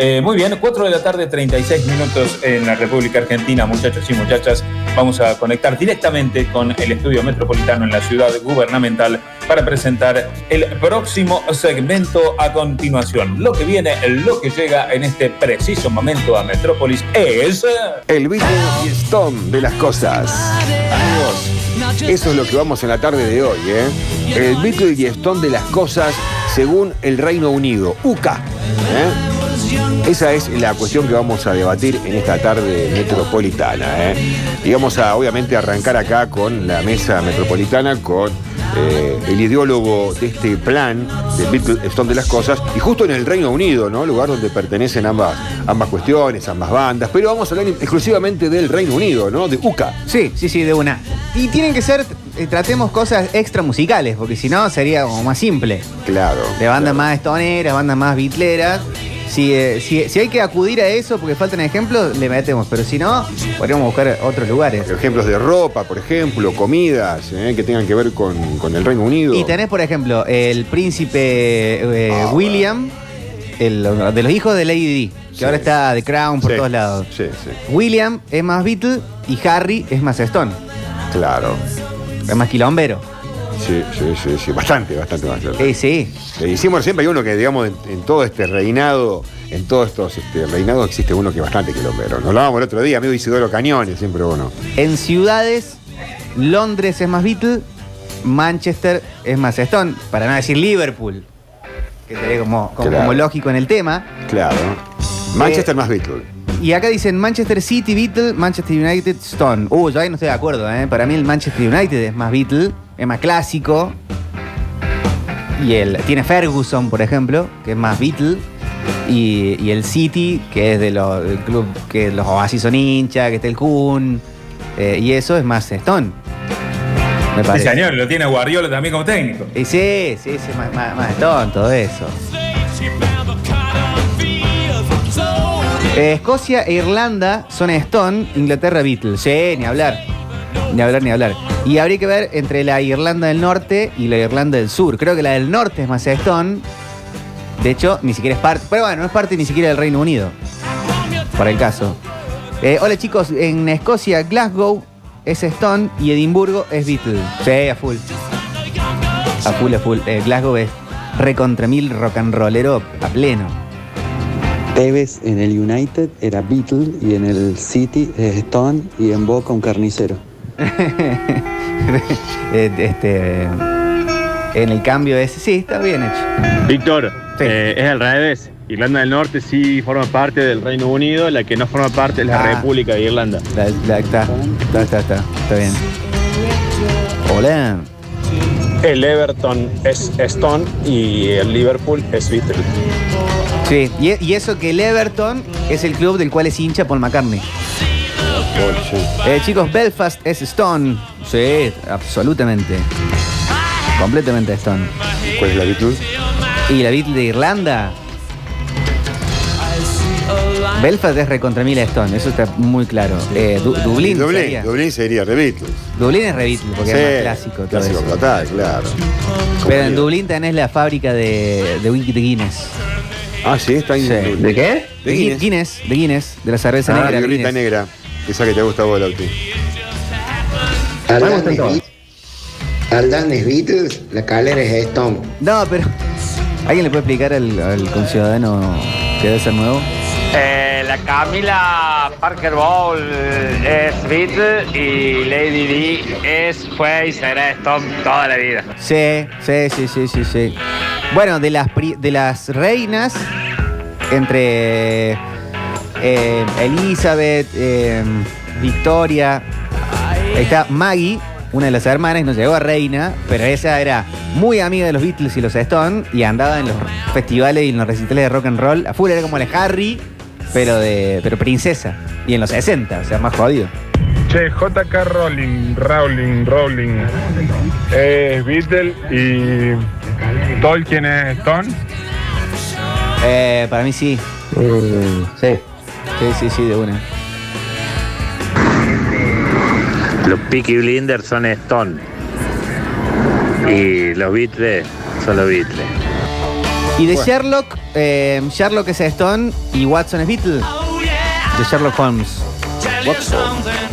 Eh, muy bien, 4 de la tarde, 36 minutos en la República Argentina, muchachos y muchachas. Vamos a conectar directamente con el estudio metropolitano en la ciudad gubernamental para presentar el próximo segmento a continuación. Lo que viene, lo que llega en este preciso momento a Metrópolis es... El Beatle y Stone de las cosas. Amigos, eso es lo que vamos en la tarde de hoy, ¿eh? El Beatle y Stone de las cosas según el Reino Unido, UCA. ¿eh? Esa es la cuestión que vamos a debatir en esta tarde metropolitana. ¿eh? Y vamos a, obviamente, arrancar acá con la mesa metropolitana, con eh, el ideólogo de este plan de Stone de las cosas, y justo en el Reino Unido, ¿no? Lugar donde pertenecen ambas, ambas cuestiones, ambas bandas. Pero vamos a hablar exclusivamente del Reino Unido, ¿no? De UCA. Sí, sí, sí, de una. Y tienen que ser, eh, tratemos cosas extra musicales, porque si no sería como más simple. Claro. De bandas claro. más stoneras, bandas más bitleras. Si, eh, si, si hay que acudir a eso porque faltan ejemplos, le metemos. Pero si no, podríamos buscar otros lugares. Ejemplos de ropa, por ejemplo, comidas ¿eh? que tengan que ver con, con el Reino Unido. Y tenés, por ejemplo, el príncipe eh, Ah, William, el- de los hijos de Lady Di, que Sí. ahora está de Crown por Sí, todos lados. Sí, sí. William es más Beatle y Harry es más Stone. Claro. Es más quilombero. Sí, sí, sí, sí. Bastante, bastante más. Sí, sí. Le hicimos siempre hay uno que, digamos, en, en todo este reinado, en todos estos este, reinados existe uno que es bastante quilombero. Nos lo hablamos el otro día, amigo Isidoro Cañones, siempre uno. En ciudades, Londres es más Beatle, Manchester es más Stone, para no decir Liverpool, que sería como, como, Claro. como lógico en el tema. Claro. Manchester más Beatles. Y acá dicen Manchester City Beatle, Manchester United Stone. Uh, yo ahí no estoy de acuerdo, ¿eh? Para mí el Manchester United es más Beatle, es más clásico. Y el, tiene Ferguson, por ejemplo, que es más Beatle. Y, y el City, que es de los del club que los Oasis son hinchas, que está el Kun. eh, y eso es más Stone. Me Sí, parece. señor, lo tiene Guardiola también como técnico. Y sí, sí, sí, más, más, más Stone, todo eso. Eh, Escocia e Irlanda son Stone, Inglaterra Beatles. Sí, ni hablar. Ni hablar, ni hablar. Y habría que ver entre la Irlanda del Norte y la Irlanda del Sur. Creo que la del Norte es más Stone. De hecho, ni siquiera es parte. Pero bueno, no es parte ni siquiera del Reino Unido. Para el caso. Eh, hola chicos, en Escocia, Glasgow es Stone y Edimburgo es Beatles. Sí, a full. A full, a full. Eh, Glasgow es recontra mil rock and rollero a pleno. Tevez en el United era Beatle y en el City es Stone y en Boca un carnicero. Este, en el cambio es. Sí, está bien hecho. Víctor, Sí. eh, es al revés. Irlanda del Norte sí forma parte del Reino Unido, la que no forma parte es la Ah. República de Irlanda. La- la- está, está, está, está, está bien. Hola. El Everton es Stone y el Liverpool es Beatle. Sí, y, y eso que el Everton es el club del cual es hincha Paul McCartney. Eh, chicos, Belfast es Stone. Sí, absolutamente. Completamente Stone. ¿Cuál es la Beatles? Y la Beatle de Irlanda. Belfast es recontra mil Stone, eso está muy claro. Eh, Du- Dublín. Dublín, sería. Dublín sería de Beatles. Dublín es re Beatle porque Sí, es más clásico. todo Clásico eso. total, claro. Pero en Dublín tenés la fábrica de, de whisky de Guinness. Ah, sí, está en Sí. Dublín. ¿De qué? De De Guinness. Guinness, de Guinness, de la cerveza Ah, negra. violita Guinness. negra. Esa que te gusta a vos, Lauti. Entonces. Ardan es Beatles, la calera es Stone. No, pero. ¿Alguien le puede explicar al, al conciudadano que debe ser nuevo? Eh, la Camila Parker Bowl es Beatle y Lady D es, fue y será Stone toda la vida. Sí, sí, sí, sí, sí, sí. Bueno, de las, pri- de las reinas, entre eh, Elizabeth, eh, Victoria, ahí está Maggie, una de las hermanas, no llegó a reina, pero esa era muy amiga de los Beatles y los Stones y andaba en los festivales y en los recitales de rock and roll. A full era como la Harry, pero de pero princesa. Y en los 60, o sea, más jodido. Che, JK Rowling, Rowling, Rowling. Es Beatle y Tolkien es Stone. Eh, para mí sí. Mm, sí. Sí, sí, sí, de una. Los Peaky Blinders son Stone y los Beatles son los Beatles. Y de Bueno. Sherlock, eh, Sherlock es Stone y Watson es Beatle. De Sherlock Holmes.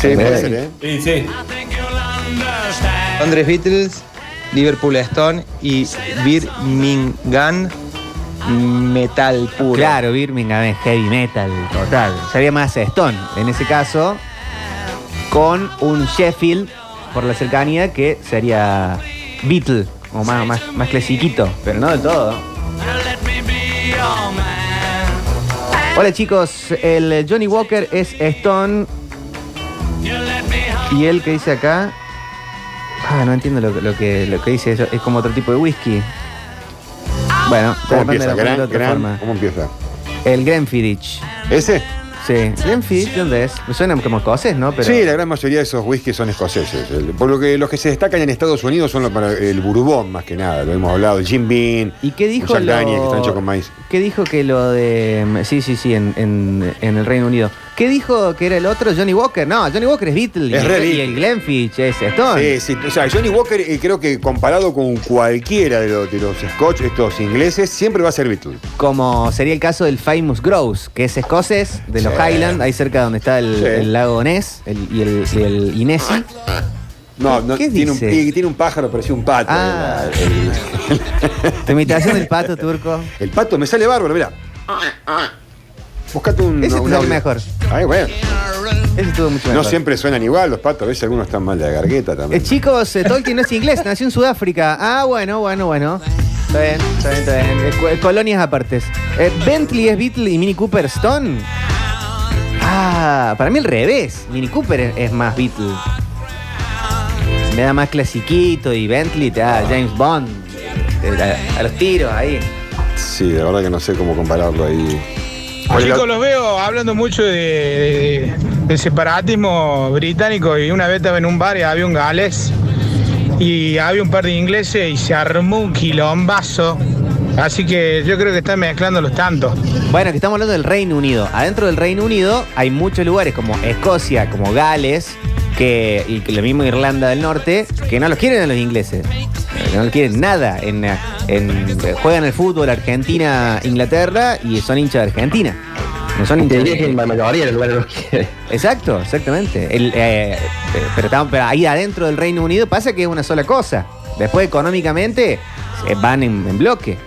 Sí, puede ser, ¿eh? Sí, sí. Londres Beatles, Liverpool Stone y Birmingham Metal Puro. Claro, Birmingham es heavy metal, total. Sería más Stone, en ese caso, con un Sheffield, por la cercanía, que sería Beatle, o más, más, más clasiquito, pero no del todo. Hola chicos, el Johnny Walker es Stone. Y él que dice acá. Ah, no entiendo lo, que- lo que, lo que dice eso. Es como otro tipo de whisky. Bueno, ¿Cómo empieza? de de Gran, otra gran, forma. ¿Cómo empieza? El Glenfiddich. ¿Ese? Sí. Glenfiddich, ¿dónde es? Me suena como escocés, ¿no? Pero Sí, la gran mayoría de esos whiskies son escoceses. El- Por lo que los que se destacan en Estados Unidos son los para el Bourbon, más que nada. Lo hemos hablado, el Jim Beam. ¿Y qué dijo lo- Daniels, que están hechos con maíz. ¿Qué dijo que lo de. Sí, sí, sí, en, en- en el Reino Unido. ¿Qué dijo que era el otro? Johnny Walker. No, Johnny Walker es Beatle. Es y, re y el Glenfiddich es Stone. Sí, sí. O sea, Johnny Walker, eh, creo que comparado con cualquiera de los, de los Scotch, estos ingleses, siempre va a ser Beatle. Como sería el caso del Famous Grouse, que es escocés, de los Sí. Highlands, ahí cerca donde está el, Sí. el lago Ness el- y el, y el Inesi. No, no ¿Qué tiene, un, dice? tiene un pájaro, parecía un pato. Ah. Tu imitación del pato turco. el pato me sale bárbaro, mira. Buscate un. Ese te sale mejor. Ay, bueno. Ese estuvo mucho mejor. No siempre suenan igual los patos, a veces algunos están mal de la gargueta Eh, también. chicos, eh, Tolkien no es inglés, nació en Sudáfrica. Ah, bueno, bueno, bueno. Está bien, está bien, está bien. Eh, co- colonias apartes. Eh, Bentley es Beatle y Mini Cooper Stone. Ah, para mí al revés. Mini Cooper es, es más Beatle. Me da más clasiquito y Bentley te da James Bond. Eh, A, a los tiros ahí. Sí, de verdad que no sé cómo compararlo ahí. Chicos, los veo hablando mucho de, de- separatismo británico y una vez estaba en un bar y había un galés y había un par de ingleses y se armó un quilombazo. Así que yo creo que están mezclando los tantos. Bueno, que estamos hablando del Reino Unido. Adentro del Reino Unido hay muchos lugares como Escocia, como Gales, que, y lo mismo Irlanda del Norte, que no los quieren a los ingleses. Que no los quieren nada. En, en- juegan el fútbol Argentina, Inglaterra y son hinchas de Argentina. No son hinchas que de... la mayoría de los lugares. Exacto, exactamente. El, eh, eh, pero, pero ahí adentro del Reino Unido pasa que es una sola cosa. Después económicamente eh, van en, en bloque.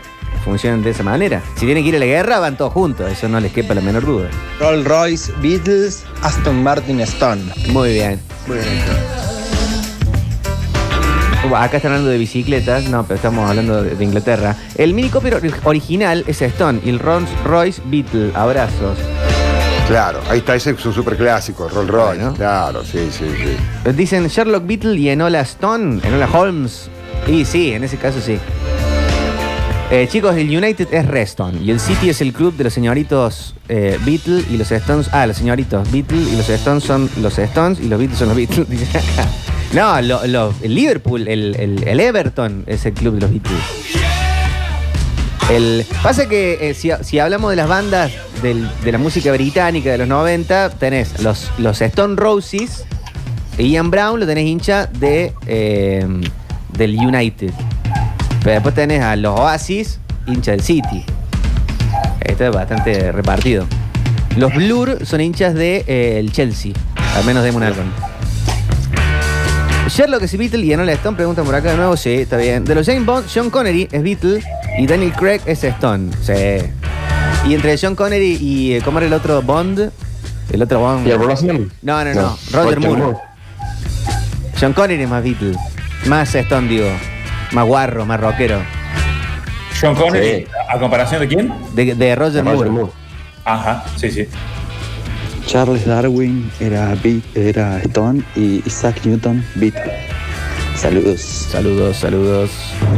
Funcionan de esa manera. Si tienen que ir a la guerra, van todos juntos. Eso no les quepa la menor duda. Rolls Royce Beatles, Aston Martin Stone. Muy bien. Muy bien. Acá están hablando de bicicletas, no, pero estamos hablando de, de Inglaterra. El Mini Cooper original es Stone y el Rolls Royce Beatle. Abrazos. Claro, ahí está, ese es un super clásico, Rolls Royce. Bueno. Claro, sí, sí, sí. Dicen Sherlock Beatle y Enola Stone, Enola Holmes. Y sí, en ese caso sí. Eh, chicos, el United es Reston y el City es el club de los señoritos eh, Beatle y los Stones. Ah, los señoritos Beatle y los Stones son los Stones y los Beatles son los Beatles. no, lo- el Liverpool, el, Everton es el club de los Beatles. El, pasa que eh, si, si hablamos de las bandas de la música británica de los 90, tenés los, los Stone Roses, Ian Brown lo tenés hincha de, eh, del United. Pero después tenés a los Oasis, hincha del City. Esto es bastante repartido. Los Blur son hinchas del de, eh, el Chelsea, al menos de álbum. Sherlock es Beatle y Enola Stone preguntan por acá de nuevo. Sí, está bien. De los James Bond, Sean Connery es Beatle y Daniel Craig es Stone. Sí. Y entre Sean Connery y. eh, ¿Cómo era el otro Bond? El otro Bond. ¿Y el Brosnan? No, no, no. No, Roger Roger Moore. Moore. Sean Connery es más Beatle. Más Stone, digo. Más guarro, más rockero. Sean Connery, Sí. ¿a comparación de quién? De, de Roger, Roger Moore. Moore. Ajá, sí, sí. Charles Darwin era, Beat- era Stone y Isaac Newton Beatle. Saludos. Saludos, saludos.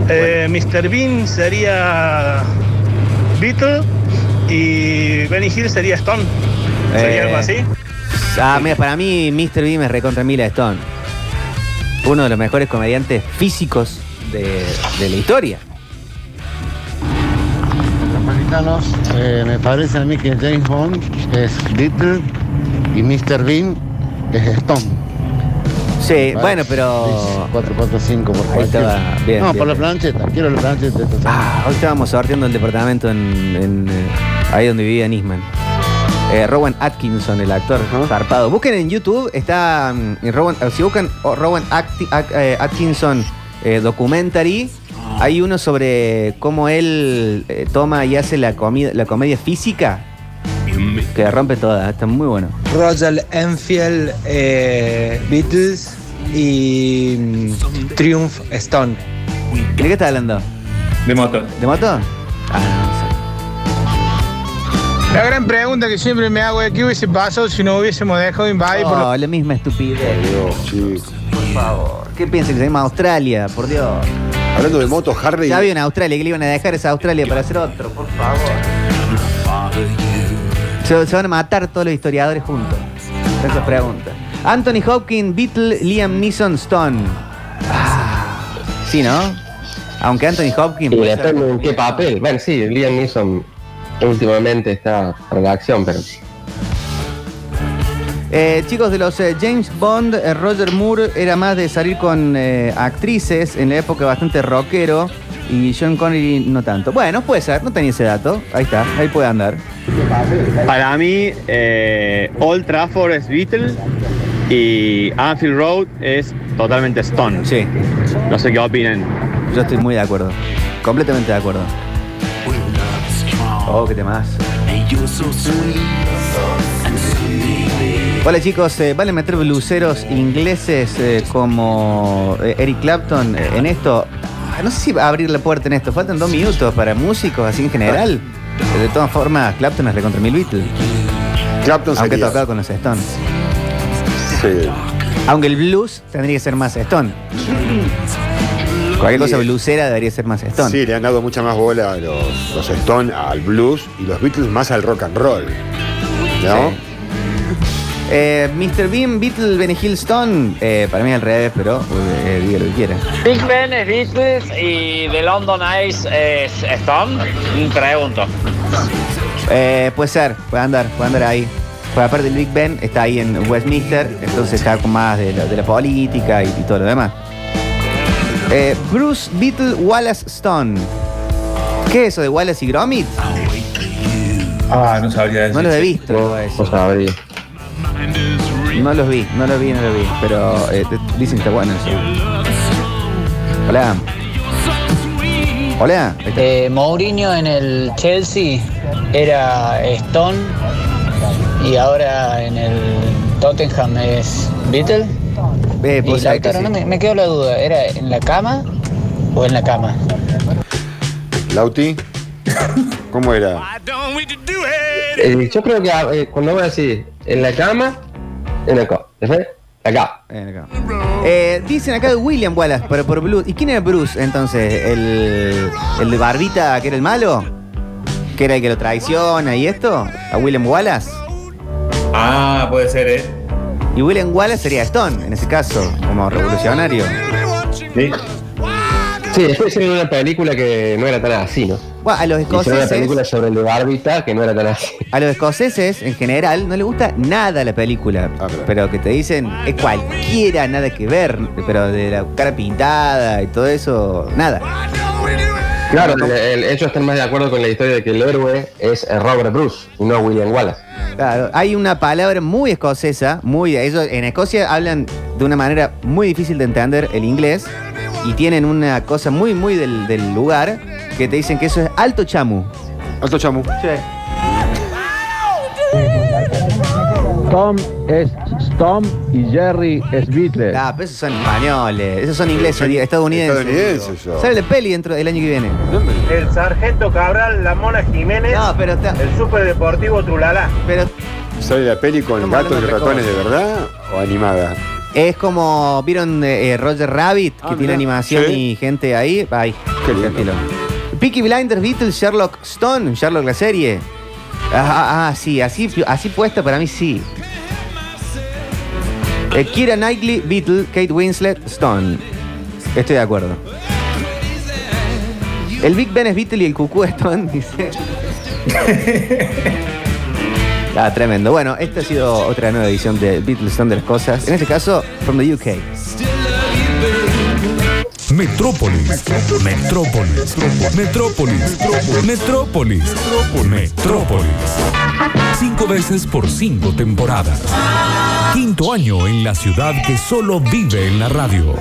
Eh, Mr. Bean sería Beatle y Benny Hill sería Stone. ¿Sería algo así? Ah, mira, para mí Mr. Bean es recontra Mila Stone. Uno de los mejores comediantes físicos de, de la historia. Napolitanos, eh, me parece a mí que James Bond es Beatle y Mr. Bean es Stone. Sí, bueno, pero. 445 por Ahí estaba bien. No, bien, por la plancheta. Quiero la plancheta. Ah, hoy estábamos sorteando el departamento en, en, eh, ahí donde vivía Nisman. Eh, Rowan Atkinson, el actor zarpado. Busquen en YouTube, está en Rowan, si buscan oh, Rowan At- eh, Atkinson eh, documentary, hay uno sobre cómo él eh, toma y hace la, comida, la comedia física que rompe toda. Está muy bueno. Roger Enfield, eh, Beatles y mm, Triumph Stone. ¿De qué está hablando? De moto. ¿De moto? Ah, La gran pregunta que siempre me hago es qué hubiese pasado si no hubiésemos dejado de invadir por Oh, los- la misma estupidez. Por favor. ¿Qué piensan que se llama Australia? Por Dios. Hablando de motos, Harley. Ya había en Australia que le iban a dejar esa Australia para hacer otro, por favor. Se, se van a matar todos los historiadores juntos. Esa pregunta. Anthony Hopkins, Beatle, Liam Neeson, Stone. Ah, sí, ¿no? Aunque Anthony Hopkins. Ser- depende en qué papel. Bueno, sí, Liam Neeson últimamente está para la acción, pero Eh, chicos, de los eh, James Bond, eh, Roger Moore era más de salir con eh, actrices en la época bastante rockero y John Connery no tanto. Bueno, puede ser, no tenía ese dato. Ahí está, ahí puede andar. Para mí, eh, Old Trafford es Beatle y Anfield Road es totalmente Stone. Sí. No sé qué opinan. Yo estoy muy de acuerdo. Completamente de acuerdo. Oh, qué temas. Hola chicos, eh, ¿vale meter bluseros ingleses eh, como eh, Eric Clapton eh, en esto? Ah, No sé si va a abrir la puerta en esto. Faltan dos minutos para músicos así en general. De todas formas, Clapton es recontra mil Beatles. Clapton Aunque sería. tocado con los Stones. Sí. Aunque el blues tendría que ser más Stone. Cualquier cosa Sí. blusera debería ser más Stone. Sí, le han dado mucha más bola a los, los Stone al blues y los Beatles más al rock and roll. ¿No? Sí. Eh, Mr. Bean, Beatle, Benny Hill, Stone. Eh, para mí al revés, pero eh, diga lo que quiera. Big Ben es Beatles y The London Ace es Stone. Pregunto. Eh, puede ser, puede andar, puede andar ahí. Pues aparte el Big Ben está ahí en Westminster, entonces está con más de la, de la política y, y todo lo demás. Eh, Bruce Beatle Wallace Stone. ¿Qué es eso de Wallace y Gromit? Ah, no sabría decir. No los he visto. no sabría. No los vi, no los vi, no los vi. Pero eh, te- dicen que está bueno eso. Hola. Hola. Eh, Mourinho en el Chelsea era Stone y ahora en el Tottenham es Beatle. Eh, Y pues, Lautaro, sí. no me, me quedó la duda, ¿era en la cama o en la cama? Lauti, ¿cómo era? Eh, yo creo que eh, cuando voy a decir en la cama, en la cama. Después, acá. Acá. Eh, dicen acá de William Wallace, pero por Bruce. ¿Y quién era Bruce entonces? ¿El, el de Barbita, que era el malo? ¿Que era el que lo traiciona y esto? ¿A William Wallace? Ah, puede ser, ¿eh? Y William Wallace sería Stone, en ese caso, como revolucionario. Sí. Sí, después hicieron una película que no era tan así, ¿no? Bueno, a los Hicieron una película escoceses, sobre el Barbita que no era tan así. a los escoceses en general no les gusta nada la película, Ah, claro. pero que te dicen es cualquiera, nada que ver, pero de la cara pintada y todo eso, nada. Claro, el- el- ellos están más de acuerdo con la historia de que el héroe es Robert Bruce y no William Wallace. Claro, hay una palabra muy escocesa, muy ellos en Escocia hablan de una manera muy difícil de entender el inglés y tienen una cosa muy muy del, del lugar que te dicen que eso es alto chamu. Alto chamu. Tom es Tom y Jerry es Beatles. Ah, pero esos son españoles, esos son ingleses, estadounidenses. Estadounidenses, yo. Sale la peli dentro del año que viene. El sargento Cabral, la Mona Jiménez, No, pero está, el superdeportivo Trulala. pero ¿Sale la peli con gatos y ratones de verdad o animada? Es como vieron eh, Roger Rabbit que Ah, tiene mirá. animación Sí. y gente ahí, ay, Qué lindo. estilo. Peaky Blinders, Beatles, Sherlock Stone, Sherlock la serie. Ah, ah, ah, sí, así, así puesta para mí sí. Eh, Kira Knightley, Beatle, Kate Winslet, Stone. Estoy de acuerdo. El Big Ben es Beatle y el Cucú es Stone, dice. Ah, tremendo. Bueno, esta ha sido otra nueva edición de Beatles son de las cosas. En este caso, from the UK. Metrópolis. Metrópolis. Metrópolis. Metrópolis. Metrópolis. Cinco veces por cinco temporadas. Quinto año en la ciudad que solo vive en la radio.